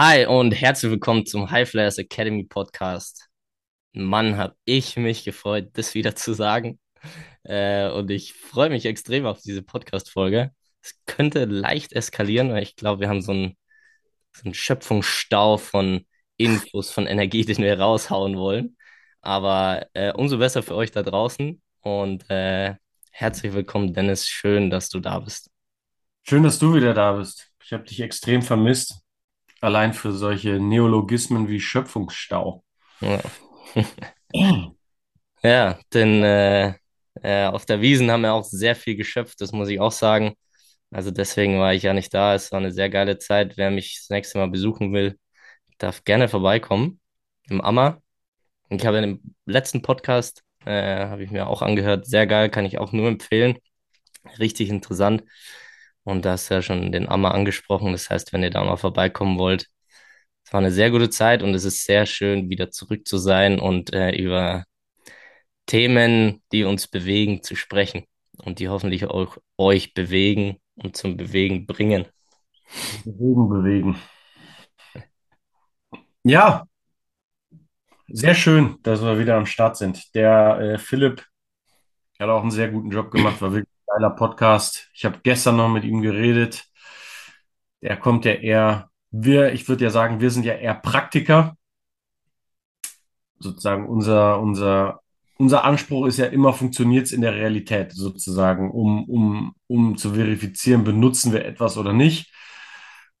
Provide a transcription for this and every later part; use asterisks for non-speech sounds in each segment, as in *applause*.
Hi und herzlich willkommen zum High Flyers Academy Podcast. Mann, habe ich mich gefreut, das wieder zu sagen. Äh, und ich freue mich extrem auf diese Podcast-Folge. Es könnte leicht eskalieren, weil ich glaube, wir haben so einen, so einen Schöpfungsstau von Infos, von Energie, den wir raushauen wollen. Aber äh, umso besser für euch da draußen. Und äh, herzlich willkommen, Dennis. Schön, dass du da bist. Schön, dass du wieder da bist. Ich habe dich extrem vermisst. Allein für solche Neologismen wie Schöpfungsstau. Ja. *laughs* Ja, denn äh, äh, auf der Wiesen haben wir auch sehr viel geschöpft, das muss ich auch sagen. Also deswegen war ich ja nicht da. Es war eine sehr geile Zeit. Wer mich das nächste Mal besuchen will, darf gerne vorbeikommen im Ammer. Ich habe in dem letzten Podcast, äh, habe ich mir auch angehört, sehr geil, kann ich auch nur empfehlen. Richtig interessant. Und da hast du ja schon den Ammer angesprochen. Das heißt, wenn ihr da mal vorbeikommen wollt, es war eine sehr gute Zeit und es ist sehr schön, wieder zurück zu sein und äh, über Themen, die uns bewegen, zu sprechen und die hoffentlich auch euch bewegen und zum Bewegen bringen. Bewegen, bewegen. Ja, sehr schön, dass wir wieder am Start sind. Der äh, Philipp hat auch einen sehr guten Job gemacht, war wirklich geiler Podcast. Ich habe gestern noch mit ihm geredet. Er kommt ja eher, wir, ich würde ja sagen, wir sind ja eher Praktiker. Sozusagen unser, unser, unser Anspruch ist ja immer, funktioniert es in der Realität sozusagen, um, um, um zu verifizieren, benutzen wir etwas oder nicht.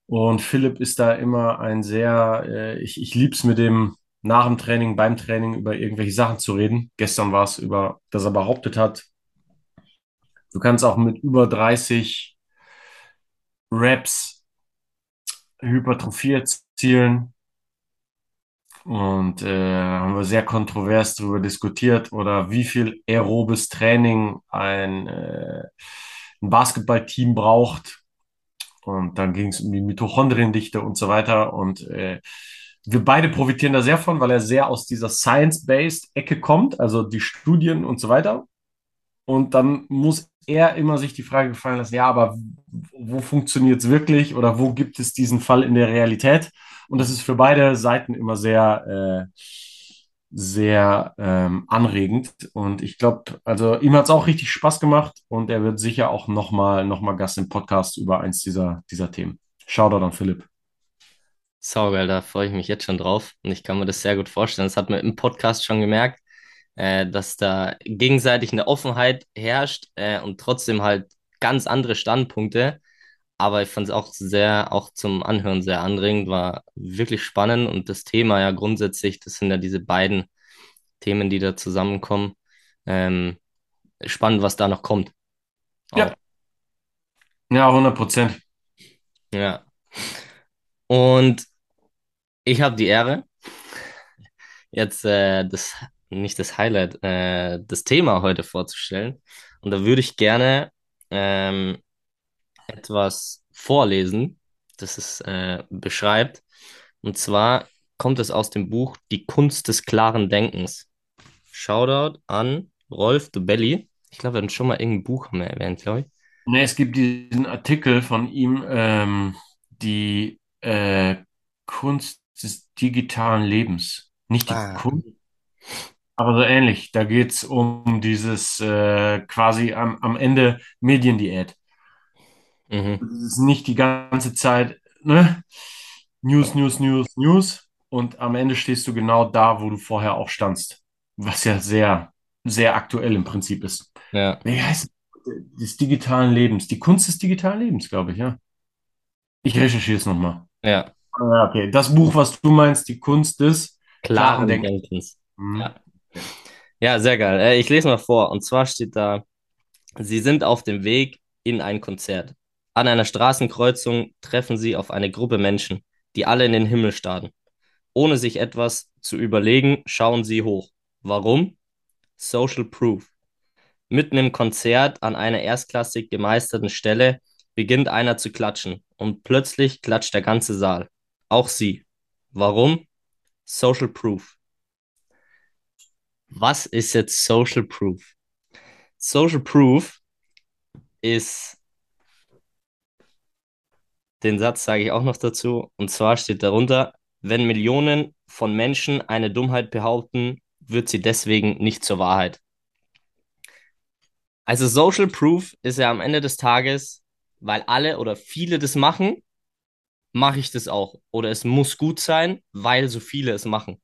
Und Philipp ist da immer ein sehr, äh, ich, ich liebe es mit dem nach dem Training, beim Training über irgendwelche Sachen zu reden. Gestern war es über, dass er behauptet hat, du kannst auch mit über 30 Reps Hypertrophie erzielen. Und äh, haben wir sehr kontrovers darüber diskutiert, oder wie viel aerobes Training ein, äh, ein Basketballteam braucht. Und dann ging es um die Mitochondriendichte und so weiter. Und äh, wir beide profitieren da sehr von, weil er sehr aus dieser Science-Based Ecke kommt, also die Studien und so weiter. Und dann muss er immer sich die Frage gefallen lassen, ja, aber wo funktioniert es wirklich oder wo gibt es diesen Fall in der Realität? Und das ist für beide Seiten immer sehr, äh, sehr ähm, anregend. Und ich glaube, also ihm hat es auch richtig Spaß gemacht und er wird sicher auch nochmal noch mal Gast im Podcast über eins dieser, dieser Themen. Shoutout an Philipp. Saugeil, da freue ich mich jetzt schon drauf und ich kann mir das sehr gut vorstellen. Das hat man im Podcast schon gemerkt, äh, dass da gegenseitig eine Offenheit herrscht äh, und trotzdem halt ganz andere Standpunkte. Aber ich fand es auch sehr, auch zum Anhören sehr anregend, war wirklich spannend und das Thema ja grundsätzlich, das sind ja diese beiden Themen, die da zusammenkommen. Ähm, spannend, was da noch kommt. Auch. Ja, ja, hundert Prozent. Ja. Und ich habe die Ehre, jetzt äh, das, nicht das Highlight, äh, das Thema heute vorzustellen. Und da würde ich gerne ähm, etwas vorlesen, das es äh, beschreibt. Und zwar kommt es aus dem Buch Die Kunst des klaren Denkens. Shoutout an Rolf de Belli. Ich glaube, wir haben schon mal irgendein Buch haben wir erwähnt, glaube ich. Ne, es gibt diesen Artikel von ihm, ähm, die äh, Kunst des digitalen Lebens. Nicht die Ah. Kunst, aber so ähnlich. Da geht es um dieses äh, quasi am, am Ende Mediendiät. Mhm. Es ist nicht die ganze Zeit, ne? News, News, News, News. Und am Ende stehst du genau da, wo du vorher auch standst. Was ja sehr, sehr aktuell im Prinzip ist. Ja, Wie heißt es? Des digitalen Lebens. Die Kunst des digitalen Lebens, glaube ich, ja. Ich recherchiere es nochmal. ja. Ah, okay. Das Buch, was du meinst, die Kunst des klaren Klaren Denkens. Denkens. Mhm. Ja. Ja, sehr geil. Äh, ich lese mal vor. Und zwar steht da, Sie sind auf dem Weg in ein Konzert. An einer Straßenkreuzung treffen Sie auf eine Gruppe Menschen, die alle in den Himmel starren. Ohne sich etwas zu überlegen, schauen Sie hoch. Warum? Social Proof. Mitten im Konzert an einer erstklassig gemeisterten Stelle beginnt einer zu klatschen und plötzlich klatscht der ganze Saal. Auch Sie. Warum? Social Proof. Was ist jetzt Social Proof? Social Proof ist Den Satz sage ich auch noch dazu. Und zwar steht darunter, wenn Millionen von Menschen eine Dummheit behaupten, wird sie deswegen nicht zur Wahrheit. Also Social Proof ist ja am Ende des Tages, weil alle oder viele das machen, mache ich das auch. Oder es muss gut sein, weil so viele es machen.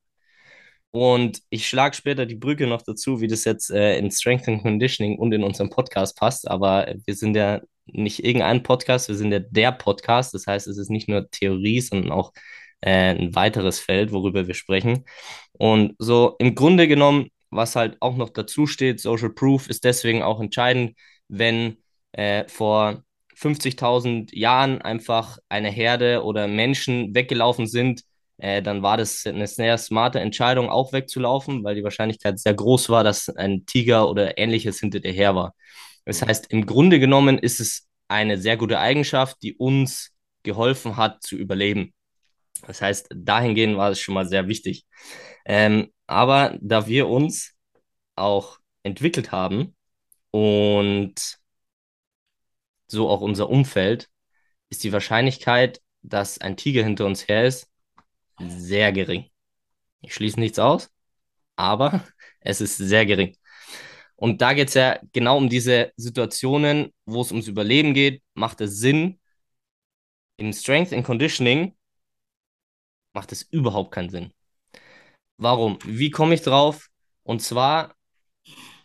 Und ich schlage später die Brücke noch dazu, wie das jetzt äh, in Strength and Conditioning und in unserem Podcast passt. Aber wir sind ja nicht irgendein Podcast, wir sind ja der Podcast. Das heißt, es ist nicht nur Theorie, sondern auch äh, ein weiteres Feld, worüber wir sprechen. Und so im Grunde genommen, was halt auch noch dazu steht, Social Proof ist deswegen auch entscheidend, wenn äh, vor 50.000 Jahren einfach eine Herde oder Menschen weggelaufen sind, äh, dann war das eine sehr smarte Entscheidung, auch wegzulaufen, weil die Wahrscheinlichkeit sehr groß war, dass ein Tiger oder ähnliches hinter dir her war. Das heißt, im Grunde genommen ist es eine sehr gute Eigenschaft, die uns geholfen hat zu überleben. Das heißt, dahingehend war es schon mal sehr wichtig. Ähm, aber da wir uns auch entwickelt haben und so auch unser Umfeld, ist die Wahrscheinlichkeit, dass ein Tiger hinter uns her ist, sehr gering. Ich schließe nichts aus, aber *laughs* es ist sehr gering. Und da geht es ja genau um diese Situationen, wo es ums Überleben geht. Macht es Sinn? Im Strength and Conditioning macht es überhaupt keinen Sinn. Warum? Wie komme ich drauf? Und zwar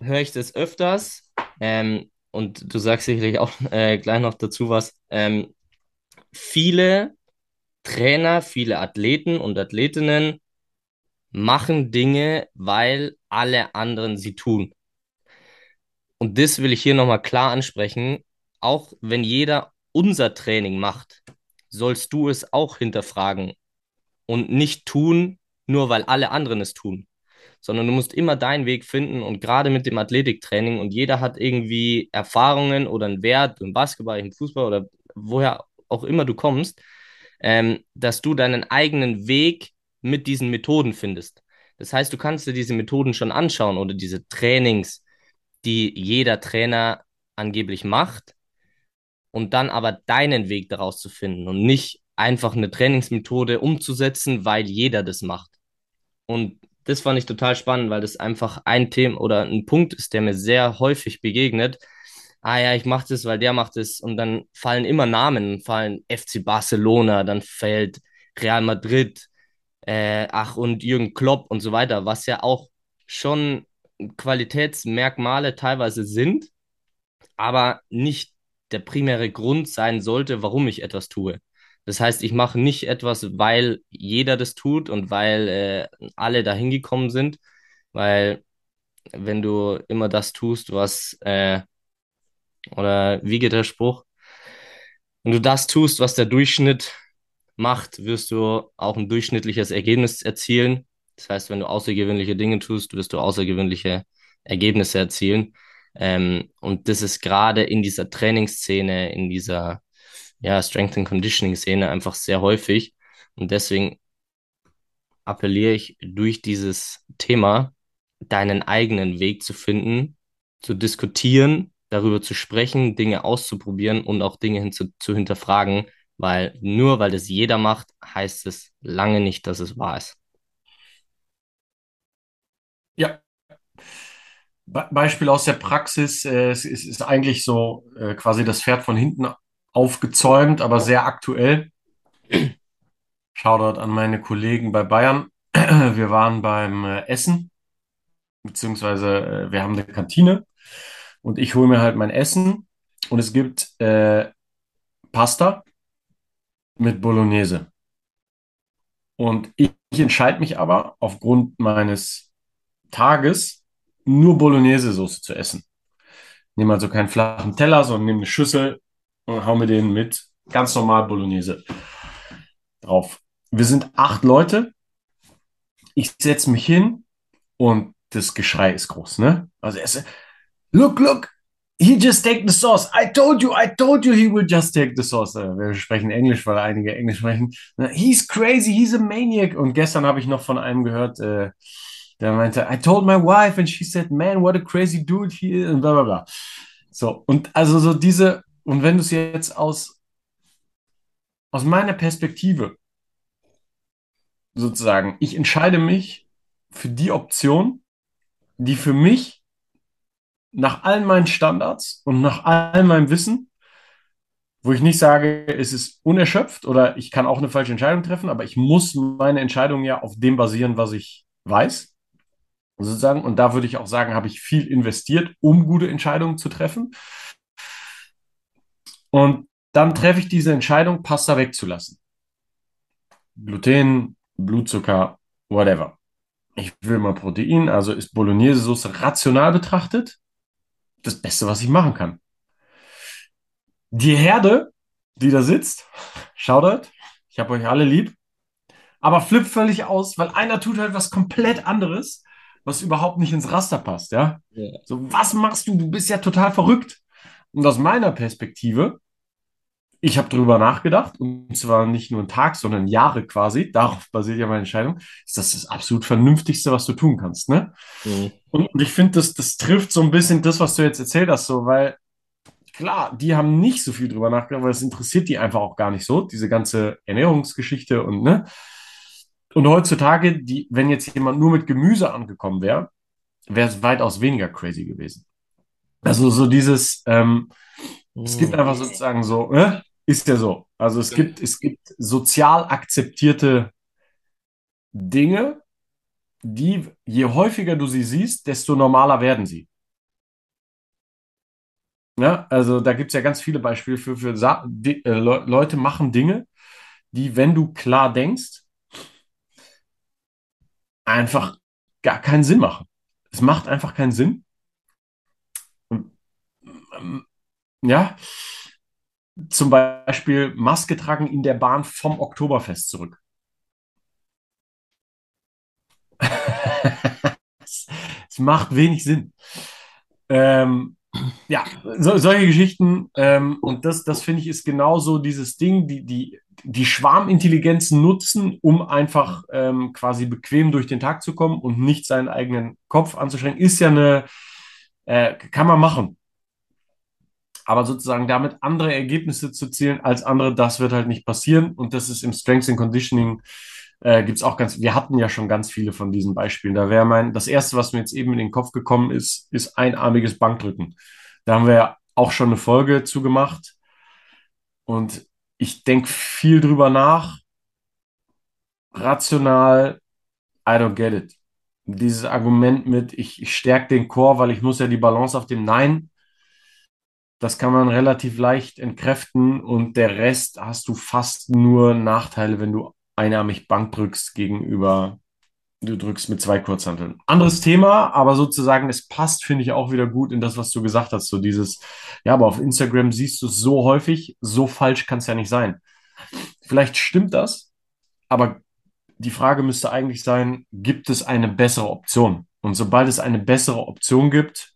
höre ich das öfters, ähm, und du sagst sicherlich auch äh, gleich noch dazu was. Ähm, viele Trainer, viele Athleten und Athletinnen machen Dinge, weil alle anderen sie tun. Und das will ich hier nochmal klar ansprechen. Auch wenn jeder unser Training macht, sollst du es auch hinterfragen und nicht tun, nur weil alle anderen es tun. Sondern du musst immer deinen Weg finden und gerade mit dem Athletiktraining und jeder hat irgendwie Erfahrungen oder einen Wert im Basketball, im Fußball oder woher auch immer du kommst, ähm, dass du deinen eigenen Weg mit diesen Methoden findest. Das heißt, du kannst dir diese Methoden schon anschauen oder diese Trainings, die jeder Trainer angeblich macht und dann aber deinen Weg daraus zu finden und nicht einfach eine Trainingsmethode umzusetzen, weil jeder das macht. Und das fand ich total spannend, weil das einfach ein Thema oder ein Punkt ist, der mir sehr häufig begegnet. Ah ja, ich mache das, weil der macht es. Und dann fallen immer Namen, fallen FC Barcelona, dann fällt Real Madrid, äh, ach und Jürgen Klopp und so weiter, was ja auch schon Qualitätsmerkmale teilweise sind, aber nicht der primäre Grund sein sollte, warum ich etwas tue. Das heißt, ich mache nicht etwas, weil jeder das tut und weil äh, alle dahin gekommen sind, weil wenn du immer das tust, was, äh, oder wie geht der Spruch? Wenn du das tust, was der Durchschnitt macht, wirst du auch ein durchschnittliches Ergebnis erzielen. Das heißt, wenn du außergewöhnliche Dinge tust, wirst du außergewöhnliche Ergebnisse erzielen. Ähm, und das ist gerade in dieser Trainingsszene, in dieser ja, Strength and Conditioning Szene einfach sehr häufig. Und deswegen appelliere ich durch dieses Thema, deinen eigenen Weg zu finden, zu diskutieren, darüber zu sprechen, Dinge auszuprobieren und auch Dinge hin zu, zu hinterfragen, weil nur weil das jeder macht, heißt es lange nicht, dass es wahr ist. Ja. Be Beispiel aus der Praxis, äh, es ist, ist eigentlich so äh, quasi das Pferd von hinten aufgezäumt, aber sehr aktuell. Shoutout an meine Kollegen bei Bayern. Wir waren beim äh, Essen, beziehungsweise wir haben eine Kantine und ich hole mir halt mein Essen und es gibt äh, Pasta mit Bolognese. Und ich, ich entscheide mich aber aufgrund meines Tages nur Bolognese-Soße zu essen. Nehme also keinen flachen Teller, sondern nehme eine Schüssel und hau mir den mit ganz normal Bolognese drauf. Wir sind acht Leute. Ich setze mich hin und das Geschrei ist groß, ne? Also ist, look, look, he just take the sauce. I told you, I told you he will just take the sauce. Äh, wir sprechen Englisch, weil einige Englisch sprechen. He's crazy, he's a maniac. Und gestern habe ich noch von einem gehört, äh, der meinte, I told my wife and she said, man, what a crazy dude he is und bla bla bla. So, und also so diese, und wenn du es jetzt aus aus meiner Perspektive sozusagen, ich entscheide mich für die Option, die für mich nach all meinen Standards und nach all meinem Wissen, wo ich nicht sage, es ist unerschöpft oder ich kann auch eine falsche Entscheidung treffen, aber ich muss meine Entscheidung ja auf dem basieren, was ich weiß. Sozusagen. Und da würde ich auch sagen, habe ich viel investiert, um gute Entscheidungen zu treffen. Und dann treffe ich diese Entscheidung, Pasta wegzulassen. Gluten, Blutzucker, whatever. Ich will mal Protein, also ist Bolognese-Soße rational betrachtet das Beste, was ich machen kann. Die Herde, die da sitzt, Shoutout, ich habe euch alle lieb, aber flippt völlig aus, weil einer tut halt was komplett anderes, was überhaupt nicht ins Raster passt, ja? ja. So, was machst du? Du bist ja total verrückt. Und aus meiner Perspektive ich habe darüber nachgedacht, und zwar nicht nur einen Tag, sondern Jahre quasi, darauf basiert ja meine Entscheidung, ist das das absolut Vernünftigste, was du tun kannst. Ne? Mhm. Und, und, ich finde, das, das trifft so ein bisschen das, was du jetzt erzählt hast, so, weil klar, die haben nicht so viel drüber nachgedacht, weil es interessiert die einfach auch gar nicht so, diese ganze Ernährungsgeschichte und ne. Und heutzutage, die, wenn jetzt jemand nur mit Gemüse angekommen wäre, wäre es weitaus weniger crazy gewesen. Also so dieses, ähm, es gibt mhm. einfach sozusagen so, äh, ist ja so. Also es gibt, es gibt sozial akzeptierte Dinge, die, je häufiger du sie siehst, desto normaler werden sie. Ja, also da gibt es ja ganz viele Beispiele für, für die, äh, Le Leute machen Dinge, die, wenn du klar denkst, einfach gar keinen Sinn machen. Es macht einfach keinen Sinn. Ja, zum Beispiel Maske tragen in der Bahn vom Oktoberfest zurück. *laughs* Es macht wenig Sinn. Ähm, ja, so, solche Geschichten. Ähm, und das, das finde ich, ist genauso dieses Ding, die, die, die Schwarmintelligenzen nutzen, um einfach ähm, quasi bequem durch den Tag zu kommen und nicht seinen eigenen Kopf anzuschränken, ist ja eine, äh, kann man machen aber sozusagen damit andere Ergebnisse zu zielen als andere, das wird halt nicht passieren. Und das ist im Strengths and Conditioning äh, gibt es auch ganz, wir hatten ja schon ganz viele von diesen Beispielen. Da wäre mein, das erste, was mir jetzt eben in den Kopf gekommen ist, ist einarmiges Bankdrücken. Da haben wir ja auch schon eine Folge zu gemacht. Und ich denke viel drüber nach. Rational, I don't get it. Dieses Argument mit, ich, ich stärke den Chor, weil ich muss ja die Balance auf dem Nein das kann man relativ leicht entkräften und der Rest hast du fast nur Nachteile, wenn du einarmig Bank drückst gegenüber, du drückst mit zwei Kurzhanteln. Anderes Thema, aber sozusagen, es passt, finde ich, auch wieder gut in das, was du gesagt hast. So dieses, ja, aber auf Instagram siehst du es so häufig, so falsch kann es ja nicht sein. Vielleicht stimmt das, aber die Frage müsste eigentlich sein, gibt es eine bessere Option? Und sobald es eine bessere Option gibt,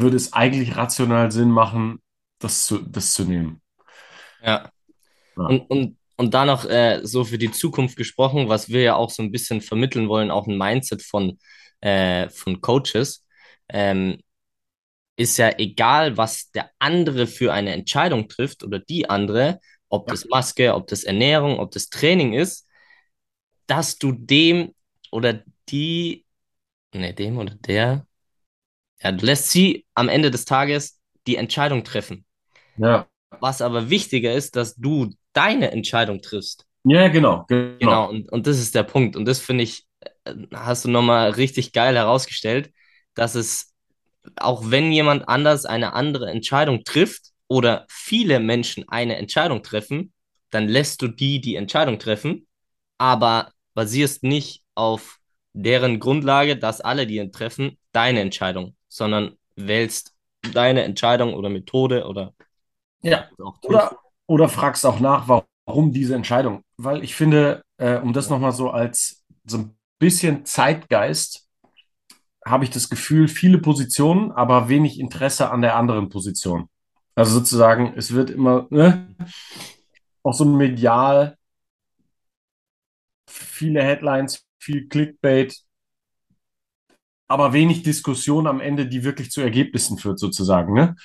würde es eigentlich rational Sinn machen, das zu, das zu nehmen. Ja. ja. Und, und, und da noch äh, so für die Zukunft gesprochen, was wir ja auch so ein bisschen vermitteln wollen, auch ein Mindset von, äh, von Coaches, ähm, ist ja egal, was der andere für eine Entscheidung trifft oder die andere, ob ja. das Maske, ob das Ernährung, ob das Training ist, dass du dem oder die, ne, dem oder der, ja, du lässt sie am Ende des Tages die Entscheidung treffen. Ja. Was aber wichtiger ist, dass du deine Entscheidung triffst. Ja, genau. Genau, genau und, und das ist der Punkt. Und das finde ich, äh, hast du nochmal richtig geil herausgestellt, dass es, auch wenn jemand anders eine andere Entscheidung trifft oder viele Menschen eine Entscheidung treffen, dann lässt du die die Entscheidung treffen, aber basierst nicht auf deren Grundlage, dass alle die treffen, deine Entscheidung sondern wählst deine Entscheidung oder Methode oder. Ja, oder, oder fragst auch nach, warum diese Entscheidung. Weil ich finde, äh, um das nochmal so als so ein bisschen Zeitgeist, habe ich das Gefühl, viele Positionen, aber wenig Interesse an der anderen Position. Also sozusagen, es wird immer ne, auch so medial viele Headlines, viel Clickbait, aber wenig Diskussion am Ende, die wirklich zu Ergebnissen führt, sozusagen. Ne?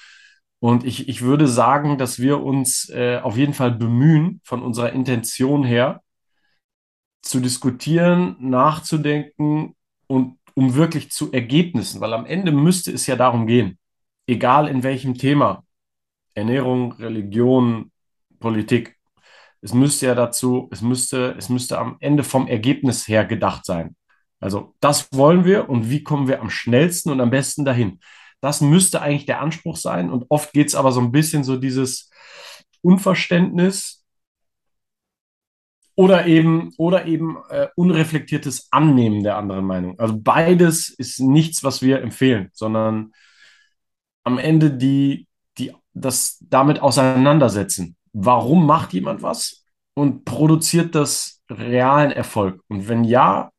Und ich, ich würde sagen, dass wir uns äh, auf jeden Fall bemühen, von unserer Intention her, zu diskutieren, nachzudenken und um wirklich zu Ergebnissen, weil am Ende müsste es ja darum gehen, egal in welchem Thema, Ernährung, Religion, Politik, es müsste ja dazu, es müsste, es müsste am Ende vom Ergebnis her gedacht sein. Also das wollen wir und wie kommen wir am schnellsten und am besten dahin? Das müsste eigentlich der Anspruch sein und oft geht es aber so ein bisschen so dieses Unverständnis oder eben, oder eben äh, unreflektiertes Annehmen der anderen Meinung. Also beides ist nichts, was wir empfehlen, sondern am Ende die, die das damit auseinandersetzen. Warum macht jemand was und produziert das realen Erfolg? Und wenn ja,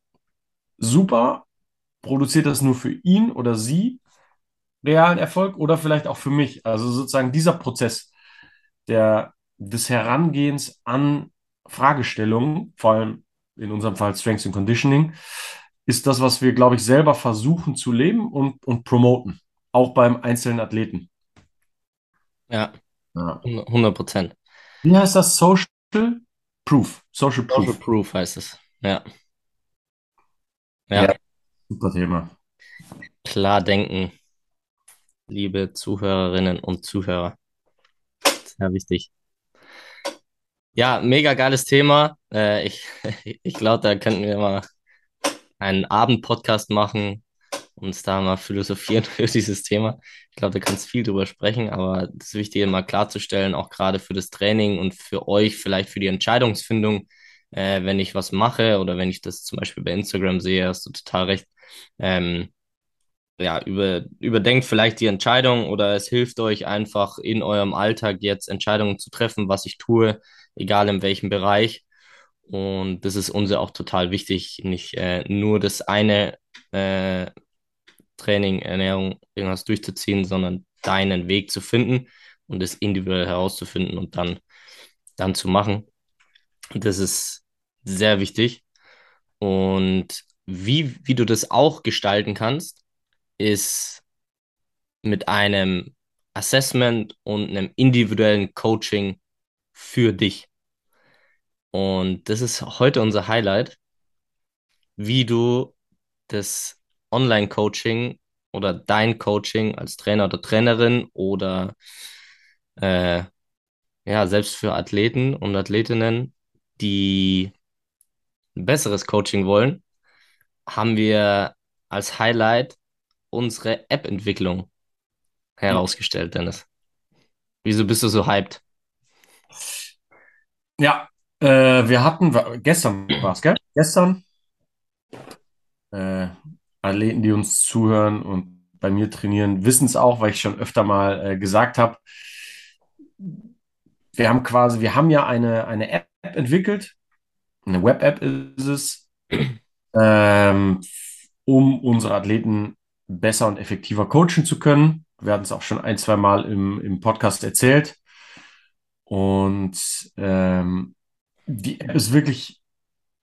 super, produziert das nur für ihn oder sie realen Erfolg oder vielleicht auch für mich? Also sozusagen dieser Prozess der, des Herangehens an Fragestellungen, vor allem in unserem Fall Strengths and Conditioning, ist das, was wir, glaube ich, selber versuchen zu leben und, und promoten, auch beim einzelnen Athleten. Ja, ja. 100 Prozent. Wie heißt das? Social Proof. Social Proof. Social Proof heißt es. Ja. Ja. ja. Super Thema. Klar denken, liebe Zuhörerinnen und Zuhörer. Sehr wichtig. Ja, mega geiles Thema. Äh, ich *laughs* ich glaube, da könnten wir mal einen Abendpodcast machen, uns da mal philosophieren *laughs* für dieses Thema. Ich glaube, da kannst viel drüber sprechen, aber das Wichtige mal klarzustellen, auch gerade für das Training und für euch, vielleicht für die Entscheidungsfindung, äh, wenn ich was mache oder wenn ich das zum Beispiel bei Instagram sehe, hast du total recht. Ähm, ja, über, überdenkt vielleicht die Entscheidung oder es hilft euch einfach in eurem Alltag jetzt Entscheidungen zu treffen, was ich tue, egal in welchem Bereich. Und das ist uns auch total wichtig, nicht äh, nur das eine äh, Training, Ernährung, irgendwas durchzuziehen, sondern deinen Weg zu finden und es individuell herauszufinden und dann, dann zu machen. Das ist sehr wichtig. Und wie, wie du das auch gestalten kannst, ist mit einem Assessment und einem individuellen Coaching für dich. Und das ist heute unser Highlight, wie du das Online-Coaching oder dein Coaching als Trainer oder Trainerin oder äh, ja, selbst für Athleten und Athletinnen, die ein besseres Coaching wollen, haben wir als Highlight unsere App-Entwicklung herausgestellt, Dennis. Wieso bist du so hyped? Ja, äh, wir hatten, gestern war es, gell? Gestern, äh, Athleten, die uns zuhören und bei mir trainieren, wissen es auch, weil ich schon öfter mal äh, gesagt habe. Wir haben quasi, wir haben ja eine, eine App entwickelt, eine Web-App ist es, ähm, um unsere Athleten besser und effektiver coachen zu können. Wir hatten es auch schon ein, zwei Mal im, im Podcast erzählt. Und ähm, die App ist wirklich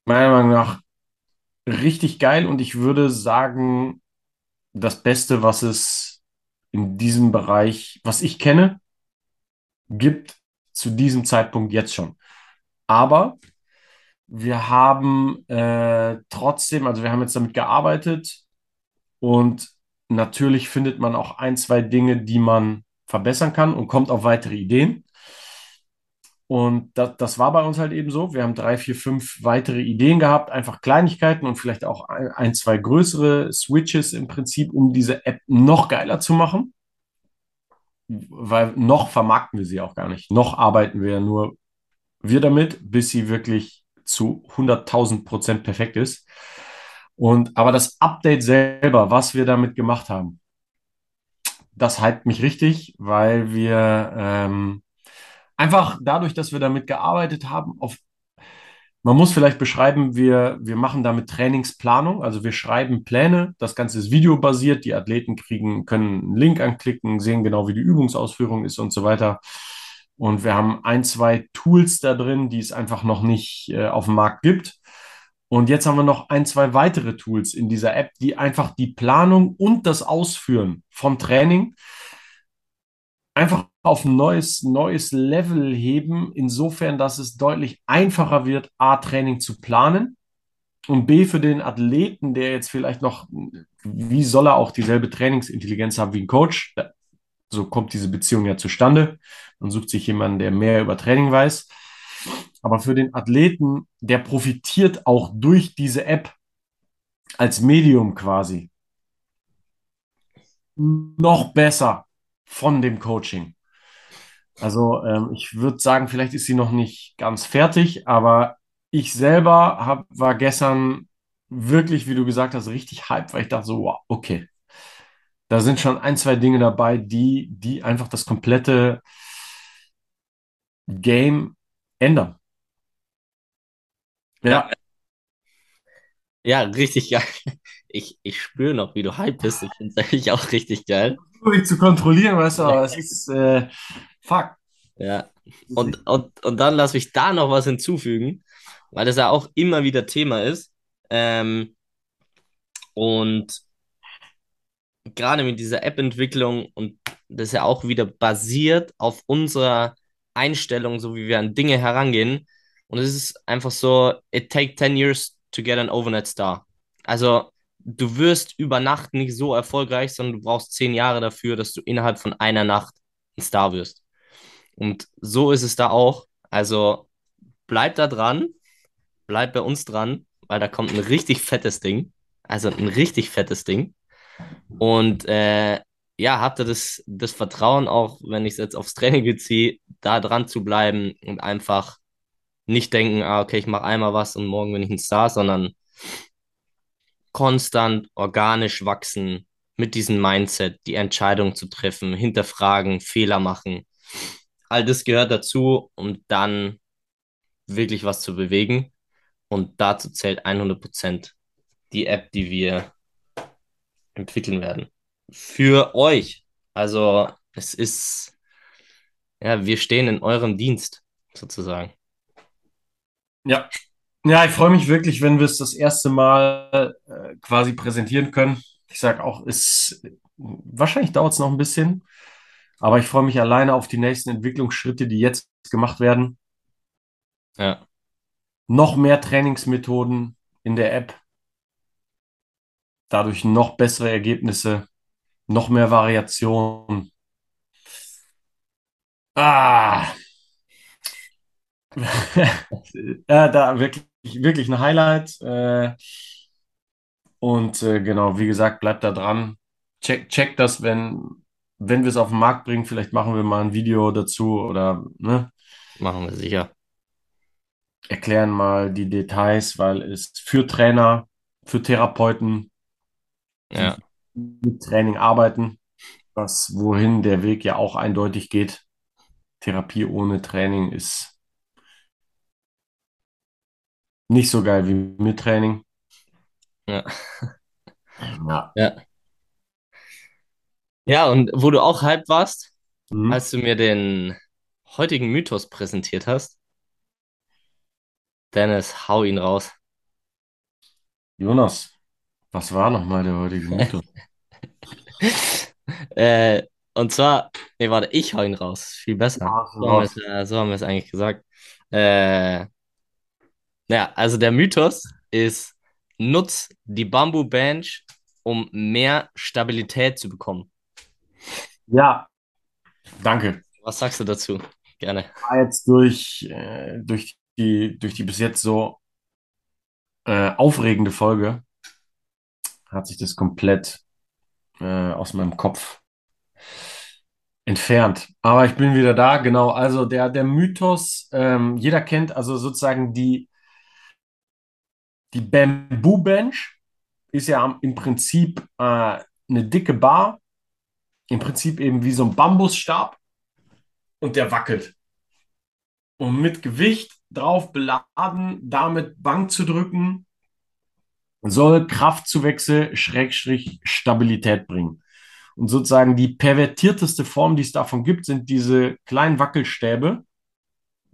meiner Meinung nach richtig geil und ich würde sagen, das Beste, was es in diesem Bereich, was ich kenne, gibt zu diesem Zeitpunkt jetzt schon. Aber wir haben äh, trotzdem, also wir haben jetzt damit gearbeitet und natürlich findet man auch ein, zwei Dinge, die man verbessern kann und kommt auf weitere Ideen. Und das, das war bei uns halt eben so. Wir haben drei, vier, fünf weitere Ideen gehabt, einfach Kleinigkeiten und vielleicht auch ein, ein zwei größere Switches im Prinzip, um diese App noch geiler zu machen. Weil noch vermarkten wir sie auch gar nicht. Noch arbeiten wir nur wir damit, bis sie wirklich zu 100.000 Prozent perfekt ist. Und aber das Update selber, was wir damit gemacht haben, das hypt mich richtig, weil wir ähm, einfach dadurch, dass wir damit gearbeitet haben, auf man muss vielleicht beschreiben, wir, wir machen damit Trainingsplanung, also wir schreiben Pläne, das Ganze ist videobasiert, die Athleten kriegen, können einen Link anklicken, sehen genau, wie die Übungsausführung ist und so weiter. Und wir haben ein, zwei Tools da drin, die es einfach noch nicht äh, auf dem Markt gibt. Und jetzt haben wir noch ein, zwei weitere Tools in dieser App, die einfach die Planung und das Ausführen vom Training einfach auf ein neues, neues Level heben, insofern, dass es deutlich einfacher wird, A, Training zu planen und B, für den Athleten, der jetzt vielleicht noch, wie soll er auch dieselbe Trainingsintelligenz haben wie ein Coach? So kommt diese Beziehung ja zustande. Man sucht sich jemanden, der mehr über Training weiß. Aber für den Athleten, der profitiert auch durch diese App als Medium quasi noch besser von dem Coaching. Also ähm, ich würde sagen, vielleicht ist sie noch nicht ganz fertig, aber ich selber hab, war gestern wirklich, wie du gesagt hast, richtig hyped, weil ich dachte so, wow, okay. Da sind schon ein, zwei Dinge dabei, die, die einfach das komplette Game ändern. Ja. Ja, richtig geil. Ich, ich spüre noch, wie du hype bist. Ich finde es eigentlich auch richtig geil. Schwierig zu kontrollieren, weißt du, aber es ist äh, fuck. Ja. Und, und, und dann lass mich da noch was hinzufügen, weil das ja auch immer wieder Thema ist. Ähm, und gerade mit dieser App-Entwicklung und das ja auch wieder basiert auf unserer Einstellung, so wie wir an Dinge herangehen. Und es ist einfach so, it take 10 years to get an overnight star. Also du wirst über Nacht nicht so erfolgreich, sondern du brauchst 10 Jahre dafür, dass du innerhalb von einer Nacht ein Star wirst. Und so ist es da auch. Also bleib da dran, bleib bei uns dran, weil da kommt ein richtig fettes Ding. Also ein richtig fettes Ding. Und äh, ja, ihr das, das Vertrauen, auch wenn ich es jetzt aufs Training beziehe, da dran zu bleiben und einfach nicht denken, ah, okay, ich mache einmal was und morgen bin ich ein Star, sondern konstant, organisch wachsen mit diesem Mindset, die Entscheidung zu treffen, hinterfragen, Fehler machen. All das gehört dazu, um dann wirklich was zu bewegen. Und dazu zählt 100% die App, die wir entwickeln werden. Für euch. Also es ist, ja, wir stehen in eurem Dienst sozusagen. Ja. Ja, ich freue mich wirklich, wenn wir es das erste Mal äh, quasi präsentieren können. Ich sage auch, es wahrscheinlich dauert es noch ein bisschen, aber ich freue mich alleine auf die nächsten Entwicklungsschritte, die jetzt gemacht werden. Ja. Noch mehr Trainingsmethoden in der App, dadurch noch bessere Ergebnisse, noch mehr Variation. Ah. *laughs* ja, da wirklich, wirklich ein Highlight. Äh, und äh, genau, wie gesagt, bleibt da dran. Check, check das, wenn, wenn wir es auf den Markt bringen. Vielleicht machen wir mal ein Video dazu oder ne? Machen wir sicher. Erklären mal die Details, weil es für Trainer, für Therapeuten, Ja. mit Training arbeiten, was wohin der Weg ja auch eindeutig geht. Therapie ohne Training ist nicht so geil wie mit Training. Ja. Ja. Ja. Ja, und wo du auch hyped warst, Mhm. als du mir den heutigen Mythos präsentiert hast, Dennis, hau ihn raus. Jonas, was war nochmal der heutige *laughs* Mythos? äh, und zwar, nee, warte, ich hau ihn raus. Viel besser. Ach, So haben wir raus. es, äh, so haben wir es eigentlich gesagt. Äh, ja, also der Mythos ist, nutz die Bamboo Bench, um mehr Stabilität zu bekommen. Ja, danke. Was sagst du dazu? Gerne. War jetzt durch, äh, durch die, durch die bis jetzt so äh, aufregende Folge hat sich das komplett äh, aus meinem Kopf entfernt. Aber ich bin wieder da, genau. Also der, der Mythos, ähm, jeder kennt also sozusagen die, die Bamboo Bench, ist ja im Prinzip äh, eine dicke Bar, im Prinzip eben wie so ein Bambusstab und der wackelt. Und mit Gewicht drauf beladen, damit Bank zu drücken, soll Kraftzuwächse, Schrägstrich, Stabilität bringen. Und sozusagen die pervertierteste Form, die es davon gibt, sind diese kleinen Wackelstäbe.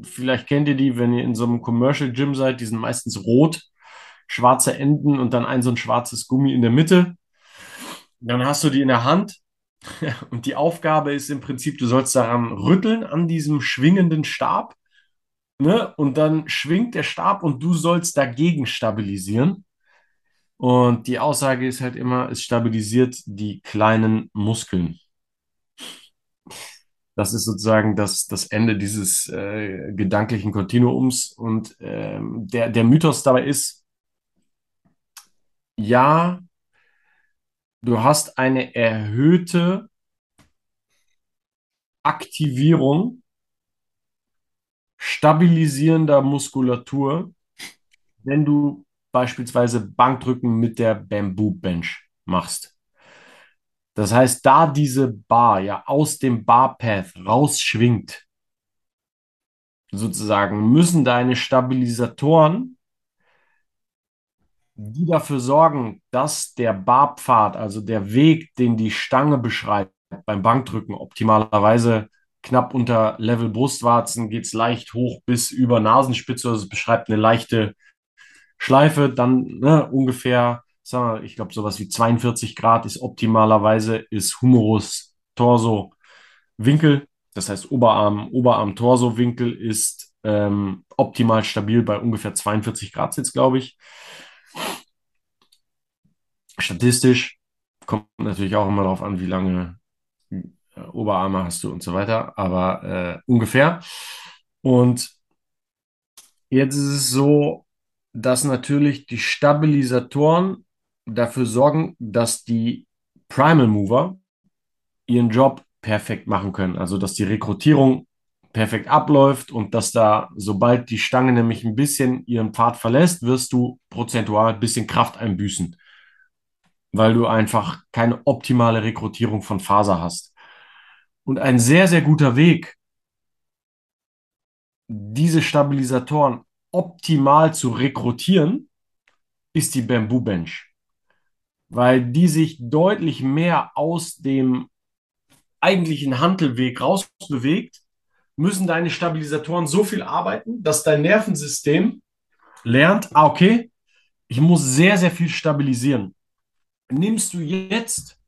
Vielleicht kennt ihr die, wenn ihr in so einem Commercial Gym seid, die sind meistens rot, schwarze Enden und dann ein so ein schwarzes Gummi in der Mitte. Dann hast du die in der Hand, *laughs* Und die Aufgabe ist im Prinzip, du sollst daran rütteln, an diesem schwingenden Stab. Ne? Und dann schwingt der Stab und du sollst dagegen stabilisieren. Und die Aussage ist halt immer, es stabilisiert die kleinen Muskeln. Das ist sozusagen das, das Ende dieses äh, gedanklichen Kontinuums. Und ähm, der, der Mythos dabei ist, ja, du hast eine erhöhte Aktivierung stabilisierender Muskulatur, wenn du beispielsweise Bankdrücken mit der Bamboo Bench machst. Das heißt, da diese Bar ja aus dem Barpath rausschwingt, sozusagen, müssen deine Stabilisatoren, die dafür sorgen, dass der Barpfad, also der Weg, den die Stange beschreibt beim Bankdrücken, optimalerweise knapp unter Level Brustwarzen, geht es leicht hoch bis über Nasenspitze, also es beschreibt eine leichte Schleife, dann ne, ungefähr, sagen wir, ich glaube, sowas wie 42 Grad ist optimalerweise, ist Humerus Torso Winkel. Das heißt, Oberarm, Oberarm-Torso-Winkel ist ähm, optimal stabil bei ungefähr 42 Grad jetzt, glaube ich. Statistisch kommt natürlich auch immer darauf an, wie lange äh, Oberarme hast du und so weiter, aber äh, ungefähr. Und jetzt ist es so, dass natürlich die Stabilisatoren dafür sorgen, dass die Primal Mover ihren Job perfekt machen können. Also, dass die Rekrutierung perfekt abläuft und dass da, sobald die Stange nämlich ein bisschen ihren Pfad verlässt, wirst du prozentual ein bisschen Kraft einbüßen, weil du einfach keine optimale Rekrutierung von Faser hast. Und ein sehr, sehr guter Weg, diese Stabilisatoren optimal zu rekrutieren, ist die Bamboo Bench, weil die sich deutlich mehr aus dem eigentlichen Handelweg rausbewegt, müssen deine Stabilisatoren so viel arbeiten, dass dein Nervensystem lernt, ah, okay, ich muss sehr, sehr viel stabilisieren. Nimmst du jetzt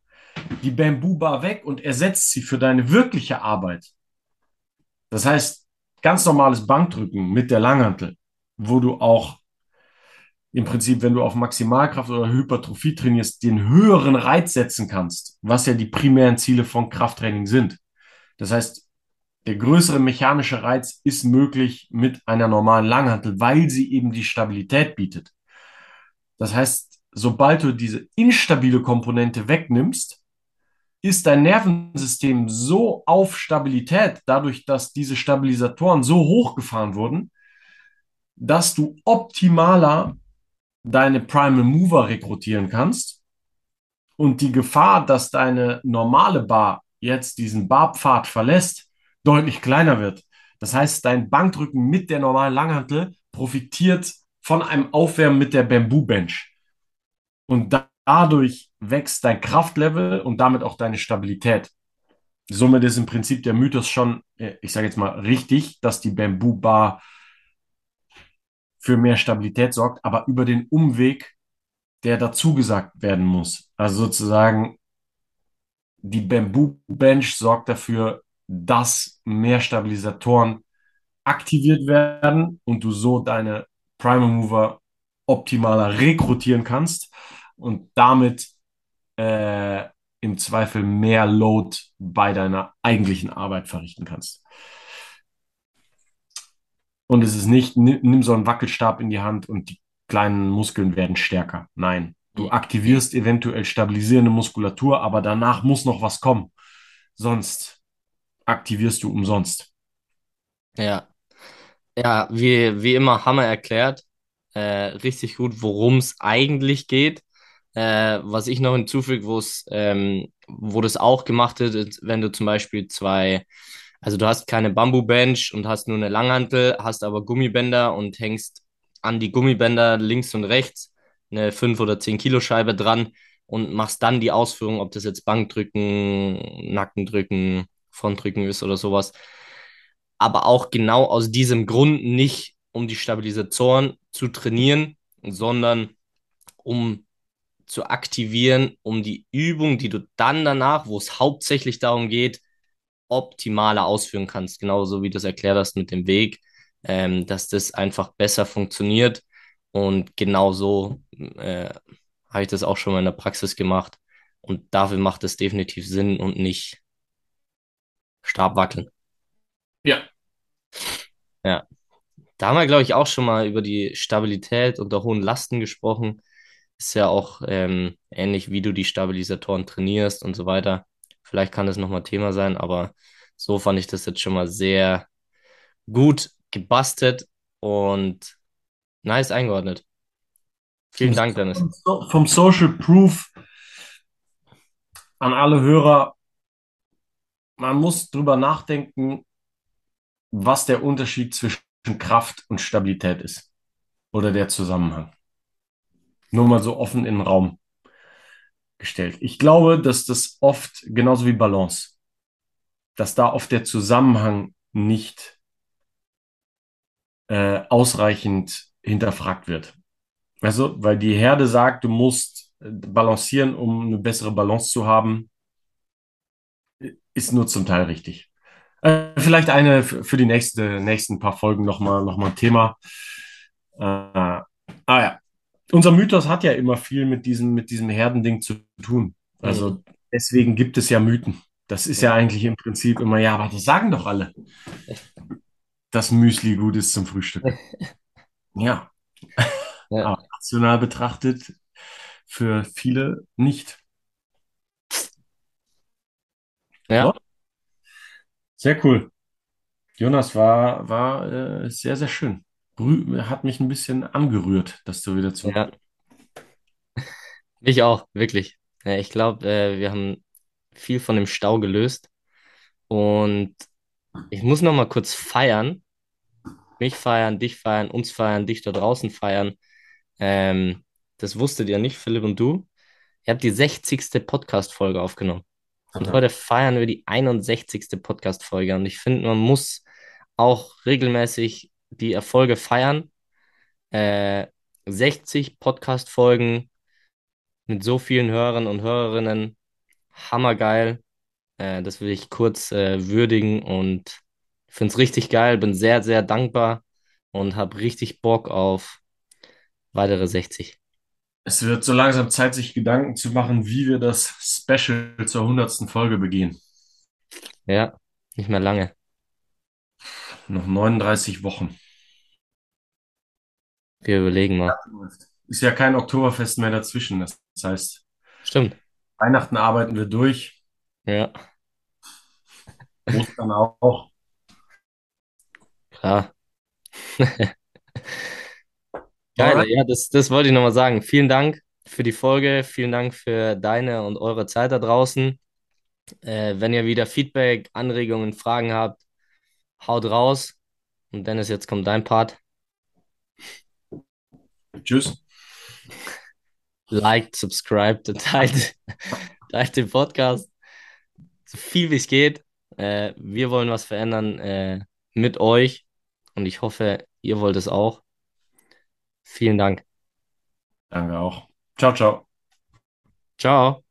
die Bamboo Bar weg und ersetzt sie für deine wirkliche Arbeit. Das heißt, ganz normales Bankdrücken mit der Langhantel, wo du auch im Prinzip, wenn du auf Maximalkraft oder Hypertrophie trainierst, den höheren Reiz setzen kannst, was ja die primären Ziele von Krafttraining sind. Das heißt, der größere mechanische Reiz ist möglich mit einer normalen Langhantel, weil sie eben die Stabilität bietet. Das heißt, sobald du diese instabile Komponente wegnimmst, ist dein Nervensystem so auf Stabilität, dadurch, dass diese Stabilisatoren so hochgefahren wurden, dass du optimaler deine Primal Mover rekrutieren kannst und die Gefahr, dass deine normale Bar jetzt diesen Barpfad verlässt, deutlich kleiner wird. Das heißt, dein Bankdrücken mit der normalen Langhantel profitiert von einem Aufwärmen mit der Bamboo Bench. Und dadurch wächst dein Kraftlevel und damit auch deine Stabilität. Somit ist im Prinzip der Mythos schon, äh, ich sage jetzt mal, richtig, dass die Bamboo Bar für mehr Stabilität sorgt, aber über den Umweg, der dazu gesagt werden muss. Also sozusagen die Bamboo Bench sorgt dafür, dass mehr Stabilisatoren aktiviert werden und du so deine Primer Mover optimaler rekrutieren kannst und damit äh, im Zweifel mehr Load bei deiner eigentlichen Arbeit verrichten kannst. Und es ist nicht, nimm so einen Wackelstab in die Hand und die kleinen Muskeln werden stärker. Nein, du aktivierst eventuell stabilisierende Muskulatur, aber danach muss noch was kommen. Sonst aktivierst du umsonst. Ja, ja, wie, wie immer wir erklärt, äh, richtig gut, worum es eigentlich geht. Äh, was ich noch hinzufüge, wo es, ähm, wo das auch gemacht wird, wenn du zum Beispiel zwei also du hast keine Bambu-Bench und hast nur eine Langhantel, hast aber Gummibänder und hängst an die Gummibänder links und rechts eine 5 oder 10 Kilo Scheibe dran und machst dann die Ausführung, ob das jetzt Bankdrücken, Nackendrücken, Frontdrücken ist oder sowas. Aber auch genau aus diesem Grund nicht, um die Stabilisatoren zu trainieren, sondern um zu aktivieren, um die Übung, die du dann danach, wo es hauptsächlich darum geht, optimaler ausführen kannst. Genauso wie du es erklärt hast mit dem Weg, ähm, dass das einfach besser funktioniert. Und genauso äh, habe ich das auch schon mal in der Praxis gemacht. Und dafür macht es definitiv Sinn und nicht Stab wackeln. Ja. Ja. Da haben wir, glaube ich, auch schon mal über die Stabilität unter hohen Lasten gesprochen. Ist ja auch ähm, ähnlich, wie du die Stabilisatoren trainierst und so weiter. Vielleicht kann das nochmal Thema sein, aber so fand ich das jetzt schon mal sehr gut gebastelt und nice eingeordnet. Vielen Dank, Dennis. Vom Social Proof an alle Hörer, man muss drüber nachdenken, was der Unterschied zwischen Kraft und Stabilität ist. Oder der Zusammenhang. Nur mal so offen in den Raum gestellt. Ich glaube, dass das oft, genauso wie Balance, dass da oft der Zusammenhang nicht äh, ausreichend hinterfragt wird. Also, weil die Herde sagt, du musst äh, balancieren, um eine bessere Balance zu haben, ist nur zum Teil richtig. Äh, vielleicht eine für die nächste, nächsten paar Folgen nochmal noch mal Thema. Äh, ah ja, unser Mythos hat ja immer viel mit diesem, mit diesem Herdending zu tun. Also mhm. deswegen gibt es ja Mythen. Das ist ja. eigentlich im Prinzip immer, ja, aber das sagen doch alle. Dass Müsli gut ist zum Frühstück. *laughs* ja. ja. Aber rational betrachtet für viele nicht. Ja. So? Sehr cool. Jonas, war, war äh, sehr, sehr schön. Hat mich ein bisschen angerührt, dass du wieder zu. Ja. Ich auch, wirklich. Ich glaube, äh, wir haben viel von dem Stau gelöst. Und ich muss noch mal kurz feiern. Mich feiern, dich feiern, uns feiern, dich da draußen feiern. Ähm, das wusstet ihr nicht, Philipp und du. Ihr habt die 60. Podcast-Folge aufgenommen. Und heute feiern wir die 61. Podcast-Folge. Und ich finde, man muss auch regelmäßig die Erfolge feiern. Äh, 60 Podcast-Folgen mit so vielen Hörern und Hörerinnen. Hammergeil. Äh, das will ich kurz äh, würdigen und finde es richtig geil. Bin sehr, sehr dankbar und habe richtig Bock auf weitere 60. Es wird so langsam Zeit, sich Gedanken zu machen, wie wir das Special zur 100. Folge begehen. Ja, nicht mehr lange. Noch 39 Wochen. Wir überlegen mal. Ist ja kein Oktoberfest mehr dazwischen. Das heißt, Stimmt. Weihnachten arbeiten wir durch. Ja. Ostern auch. Klar. *laughs* Geil, ja, das, das wollte ich nochmal sagen. Vielen Dank für die Folge, vielen Dank für deine und eure Zeit da draußen. Äh, wenn ihr wieder Feedback, Anregungen, Fragen habt, haut raus. Und Dennis, jetzt kommt dein Part. Tschüss. Liked, subscribed, *laughs* teilt, teilt den Podcast so viel wie es geht. Äh, wir wollen was verändern äh, mit euch und ich hoffe, ihr wollt es auch. Vielen Dank. Danke auch. Ciao, ciao. Ciao.